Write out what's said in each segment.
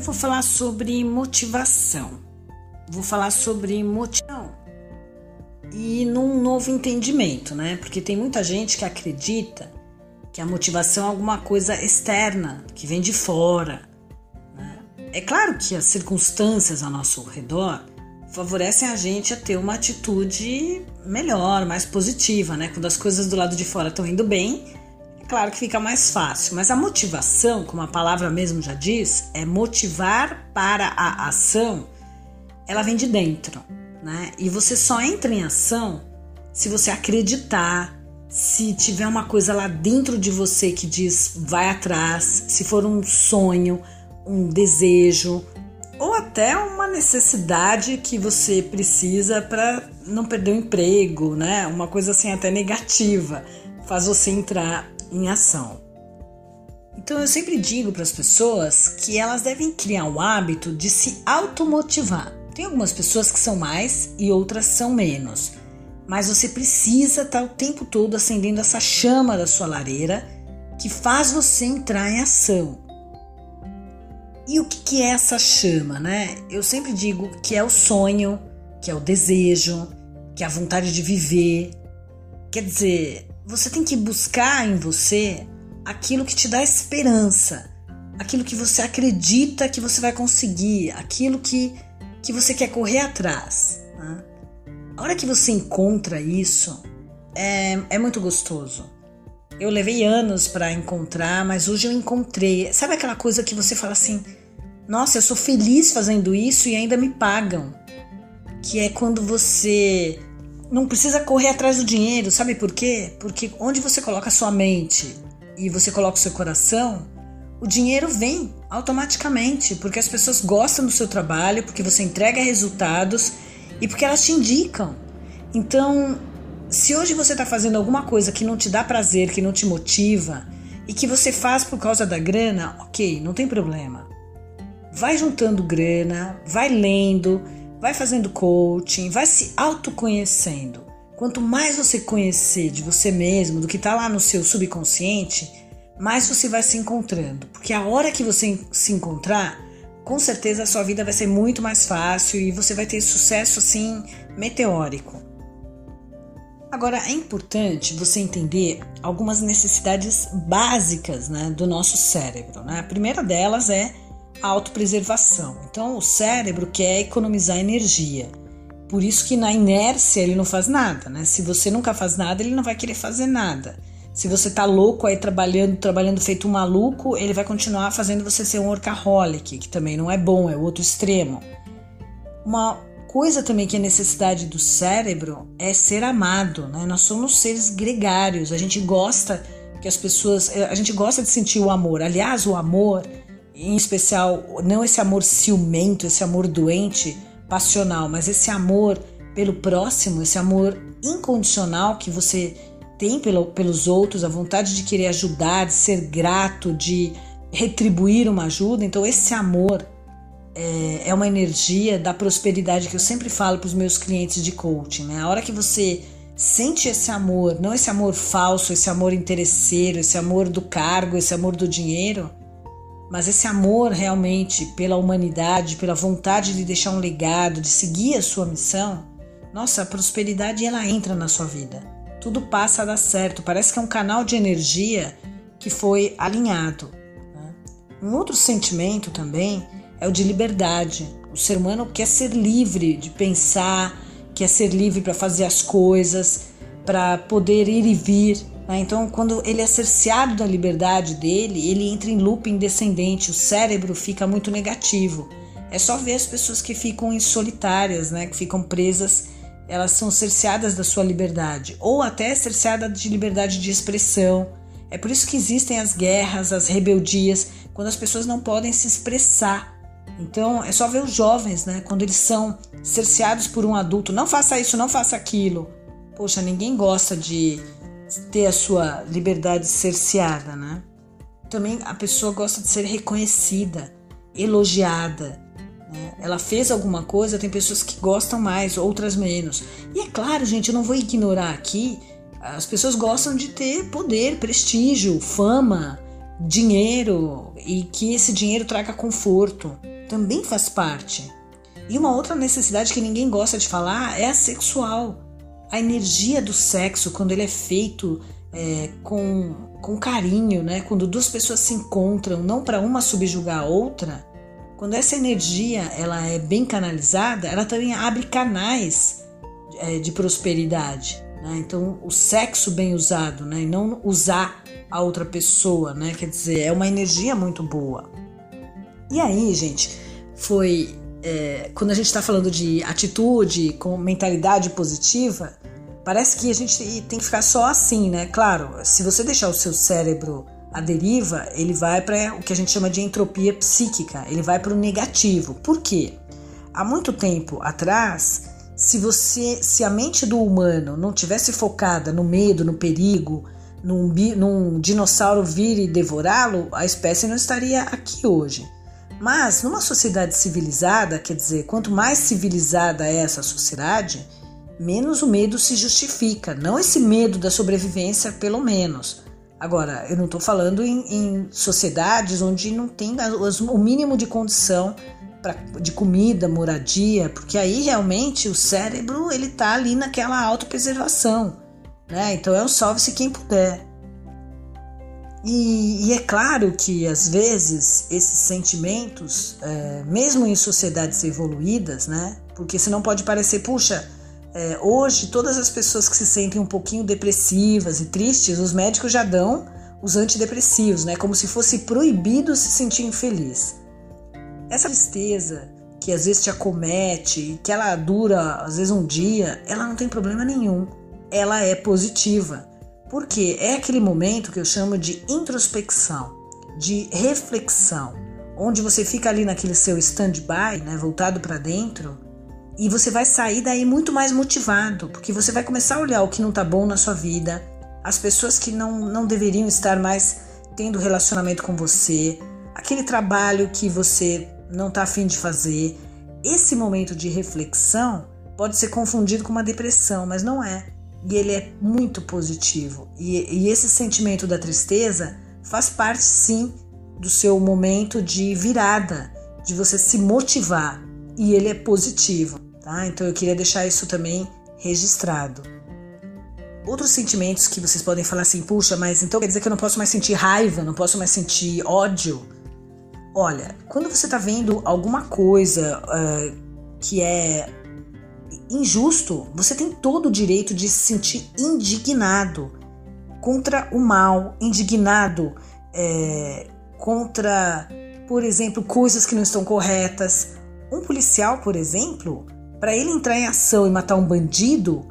eu vou falar sobre motivação. Vou falar sobre motivação e num novo entendimento, né? Porque tem muita gente que acredita que a motivação é alguma coisa externa, que vem de fora. Né? É claro que as circunstâncias ao nosso redor favorecem a gente a ter uma atitude melhor, mais positiva, né? Quando as coisas do lado de fora estão indo bem, claro que fica mais fácil. Mas a motivação, como a palavra mesmo já diz, é motivar para a ação, ela vem de dentro, né? E você só entra em ação se você acreditar, se tiver uma coisa lá dentro de você que diz vai atrás, se for um sonho, um desejo, ou até uma necessidade que você precisa para não perder o emprego, né? Uma coisa assim até negativa, faz você entrar em ação. Então eu sempre digo para as pessoas que elas devem criar o hábito de se automotivar. Tem algumas pessoas que são mais e outras são menos, mas você precisa estar tá o tempo todo acendendo essa chama da sua lareira que faz você entrar em ação. E o que, é essa chama, né? Eu sempre digo que é o sonho, que é o desejo, que é a vontade de viver. Quer dizer, você tem que buscar em você aquilo que te dá esperança, aquilo que você acredita que você vai conseguir, aquilo que, que você quer correr atrás. Né? A hora que você encontra isso, é, é muito gostoso. Eu levei anos para encontrar, mas hoje eu encontrei. Sabe aquela coisa que você fala assim: nossa, eu sou feliz fazendo isso e ainda me pagam. Que é quando você não precisa correr atrás do dinheiro, sabe por quê? Porque onde você coloca a sua mente e você coloca o seu coração, o dinheiro vem automaticamente, porque as pessoas gostam do seu trabalho, porque você entrega resultados e porque elas te indicam. Então, se hoje você está fazendo alguma coisa que não te dá prazer, que não te motiva e que você faz por causa da grana, ok, não tem problema vai juntando grana, vai lendo, vai fazendo coaching, vai se autoconhecendo. Quanto mais você conhecer de você mesmo, do que está lá no seu subconsciente, mais você vai se encontrando. Porque a hora que você se encontrar, com certeza a sua vida vai ser muito mais fácil e você vai ter sucesso assim meteórico. Agora é importante você entender algumas necessidades básicas né, do nosso cérebro. Né? A primeira delas é autopreservação. Então, o cérebro quer economizar energia. Por isso que na inércia ele não faz nada, né? Se você nunca faz nada, ele não vai querer fazer nada. Se você tá louco aí trabalhando, trabalhando feito um maluco, ele vai continuar fazendo você ser um workaholic, que também não é bom, é o outro extremo. Uma coisa também que é necessidade do cérebro é ser amado, né? Nós somos seres gregários, a gente gosta que as pessoas, a gente gosta de sentir o amor. Aliás, o amor em especial, não esse amor ciumento, esse amor doente, passional, mas esse amor pelo próximo, esse amor incondicional que você tem pelo, pelos outros, a vontade de querer ajudar, de ser grato, de retribuir uma ajuda. Então, esse amor é, é uma energia da prosperidade que eu sempre falo para os meus clientes de coaching. Né? A hora que você sente esse amor, não esse amor falso, esse amor interesseiro, esse amor do cargo, esse amor do dinheiro, mas esse amor realmente pela humanidade, pela vontade de deixar um legado, de seguir a sua missão, nossa, a prosperidade ela entra na sua vida. Tudo passa a dar certo, parece que é um canal de energia que foi alinhado. Né? Um outro sentimento também é o de liberdade. O ser humano quer ser livre de pensar, quer ser livre para fazer as coisas, para poder ir e vir. Né? Então, quando ele é cerceado da liberdade dele, ele entra em looping descendente, o cérebro fica muito negativo. É só ver as pessoas que ficam solitárias, né? que ficam presas, elas são cerceadas da sua liberdade, ou até cerceadas de liberdade de expressão. É por isso que existem as guerras, as rebeldias, quando as pessoas não podem se expressar. Então é só ver os jovens, né? Quando eles são cerceados por um adulto, não faça isso, não faça aquilo. Poxa, ninguém gosta de ter a sua liberdade cerceada, né? Também a pessoa gosta de ser reconhecida, elogiada. Né? Ela fez alguma coisa, tem pessoas que gostam mais, outras menos. E é claro, gente, eu não vou ignorar aqui. As pessoas gostam de ter poder, prestígio, fama, dinheiro e que esse dinheiro traga conforto. também faz parte. E uma outra necessidade que ninguém gosta de falar é a sexual. A energia do sexo, quando ele é feito é, com, com carinho, né? quando duas pessoas se encontram, não para uma subjugar a outra, quando essa energia ela é bem canalizada, ela também abre canais é, de prosperidade. Né? Então, o sexo bem usado, né? e não usar a outra pessoa, né? quer dizer, é uma energia muito boa. E aí, gente, foi é, quando a gente está falando de atitude com mentalidade positiva, parece que a gente tem que ficar só assim, né? Claro, se você deixar o seu cérebro à deriva, ele vai para o que a gente chama de entropia psíquica, ele vai para o negativo. Por quê? Há muito tempo atrás, se você, se a mente do humano não tivesse focada no medo, no perigo, num, num dinossauro vir e devorá-lo, a espécie não estaria aqui hoje. Mas numa sociedade civilizada, quer dizer, quanto mais civilizada é essa sociedade, menos o medo se justifica. Não esse medo da sobrevivência, pelo menos. Agora, eu não estou falando em, em, sociedades onde não tem o mínimo de condição pra, de comida, moradia, porque aí realmente o cérebro ele está ali naquela autopreservação, né? Então é um salve-se quem puder. E, e, é claro que às vezes esses sentimentos, é, mesmo em sociedades evoluídas, né? Porque senão pode parecer, puxa, é, hoje todas as pessoas que se sentem um pouquinho depressivas e tristes, os médicos já dão os antidepressivos, né? Como se fosse proibido se sentir infeliz. Essa tristeza que às vezes te acomete, que ela dura às vezes um dia, ela não tem problema nenhum. Ela é positiva porque é aquele momento que eu chamo de introspecção, de reflexão, onde você fica ali naquele seu stand-by, né, voltado para dentro, e você vai sair daí muito mais motivado, porque você vai começar a olhar o que não tá bom na sua vida, as pessoas que não, não deveriam estar mais tendo relacionamento com você, aquele trabalho que você não tá afim de fazer. Esse momento de reflexão pode ser confundido com uma depressão, mas não é e ele é muito positivo. E, e, esse sentimento da tristeza faz parte sim do seu momento de virada, de você se motivar, e ele é positivo, tá? Então eu queria deixar isso também registrado. Outros sentimentos que vocês podem falar assim, puxa, mas então quer dizer que eu não posso mais sentir raiva, não posso mais sentir ódio? Olha, quando você está vendo alguma coisa uh, que é injusto, você tem todo o direito de se sentir indignado contra o mal, indignado é, contra, por exemplo, coisas que não estão corretas. Um policial, por exemplo, para ele entrar em ação e matar um bandido,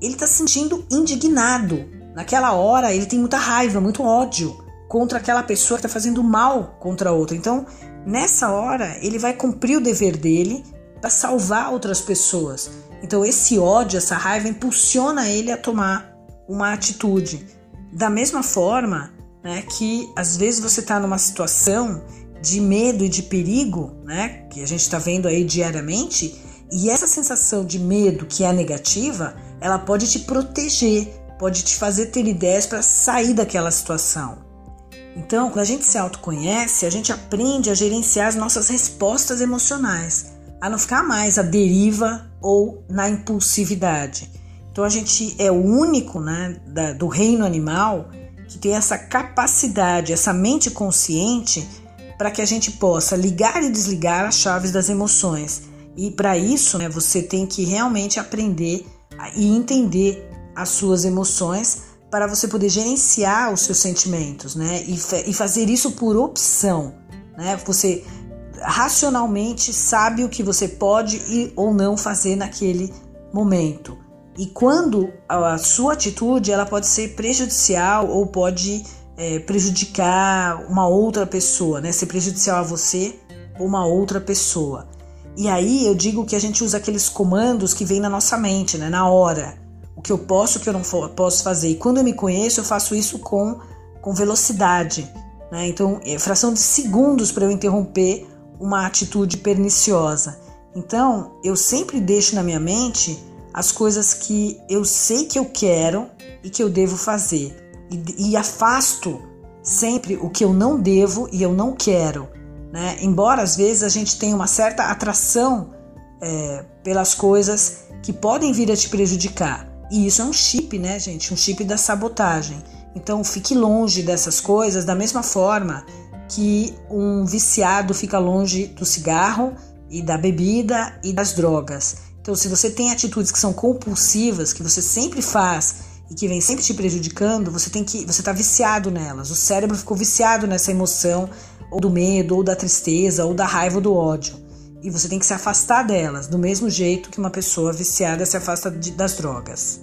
ele está se sentindo indignado. Naquela hora, ele tem muita raiva, muito ódio contra aquela pessoa que está fazendo mal contra outra. Então, nessa hora, ele vai cumprir o dever dele para salvar outras pessoas. Então esse ódio, essa raiva impulsiona ele a tomar uma atitude. Da mesma forma, né, que às vezes você está numa situação de medo e de perigo, né, que a gente está vendo aí diariamente, e essa sensação de medo que é negativa, ela pode te proteger, pode te fazer ter ideias para sair daquela situação. Então, quando a gente se autoconhece, a gente aprende a gerenciar as nossas respostas emocionais a não ficar mais à deriva ou na impulsividade. Então a gente é o único né, da, do reino animal que tem essa capacidade, essa mente consciente para que a gente possa ligar e desligar as chaves das emoções. E para isso, né, você tem que realmente aprender e entender as suas emoções para você poder gerenciar os seus sentimentos, né? E, e fazer isso por opção, né? Você racionalmente sabe o que você pode e ou não fazer naquele momento. E quando a sua atitude ela pode ser prejudicial ou pode é, prejudicar uma outra pessoa, né? Ser prejudicial a você ou uma outra pessoa. E aí eu digo que a gente usa aqueles comandos que vêm na nossa mente, né? Na hora. O que eu posso, o que eu não posso fazer. E quando eu me conheço, eu faço isso com, com velocidade. Né? Então, é fração de segundos para eu interromper uma atitude perniciosa. Então, eu sempre deixo na minha mente as coisas que eu sei que eu quero e que eu devo fazer. E, e afasto sempre o que eu não devo e eu não quero. Né? Embora às vezes a gente tenha uma certa atração é, pelas coisas que podem vir a te prejudicar. E isso é um chip, né, gente? Um chip da sabotagem. Então fique longe dessas coisas da mesma forma que um viciado fica longe do cigarro e da bebida e das drogas. Então, se você tem atitudes que são compulsivas, que você sempre faz e que vem sempre te prejudicando, você tem que, você está viciado nelas. O cérebro ficou viciado nessa emoção ou do medo, ou da tristeza, ou da raiva, ou do ódio. E você tem que se afastar delas, do mesmo jeito que uma pessoa viciada se afasta de, das drogas.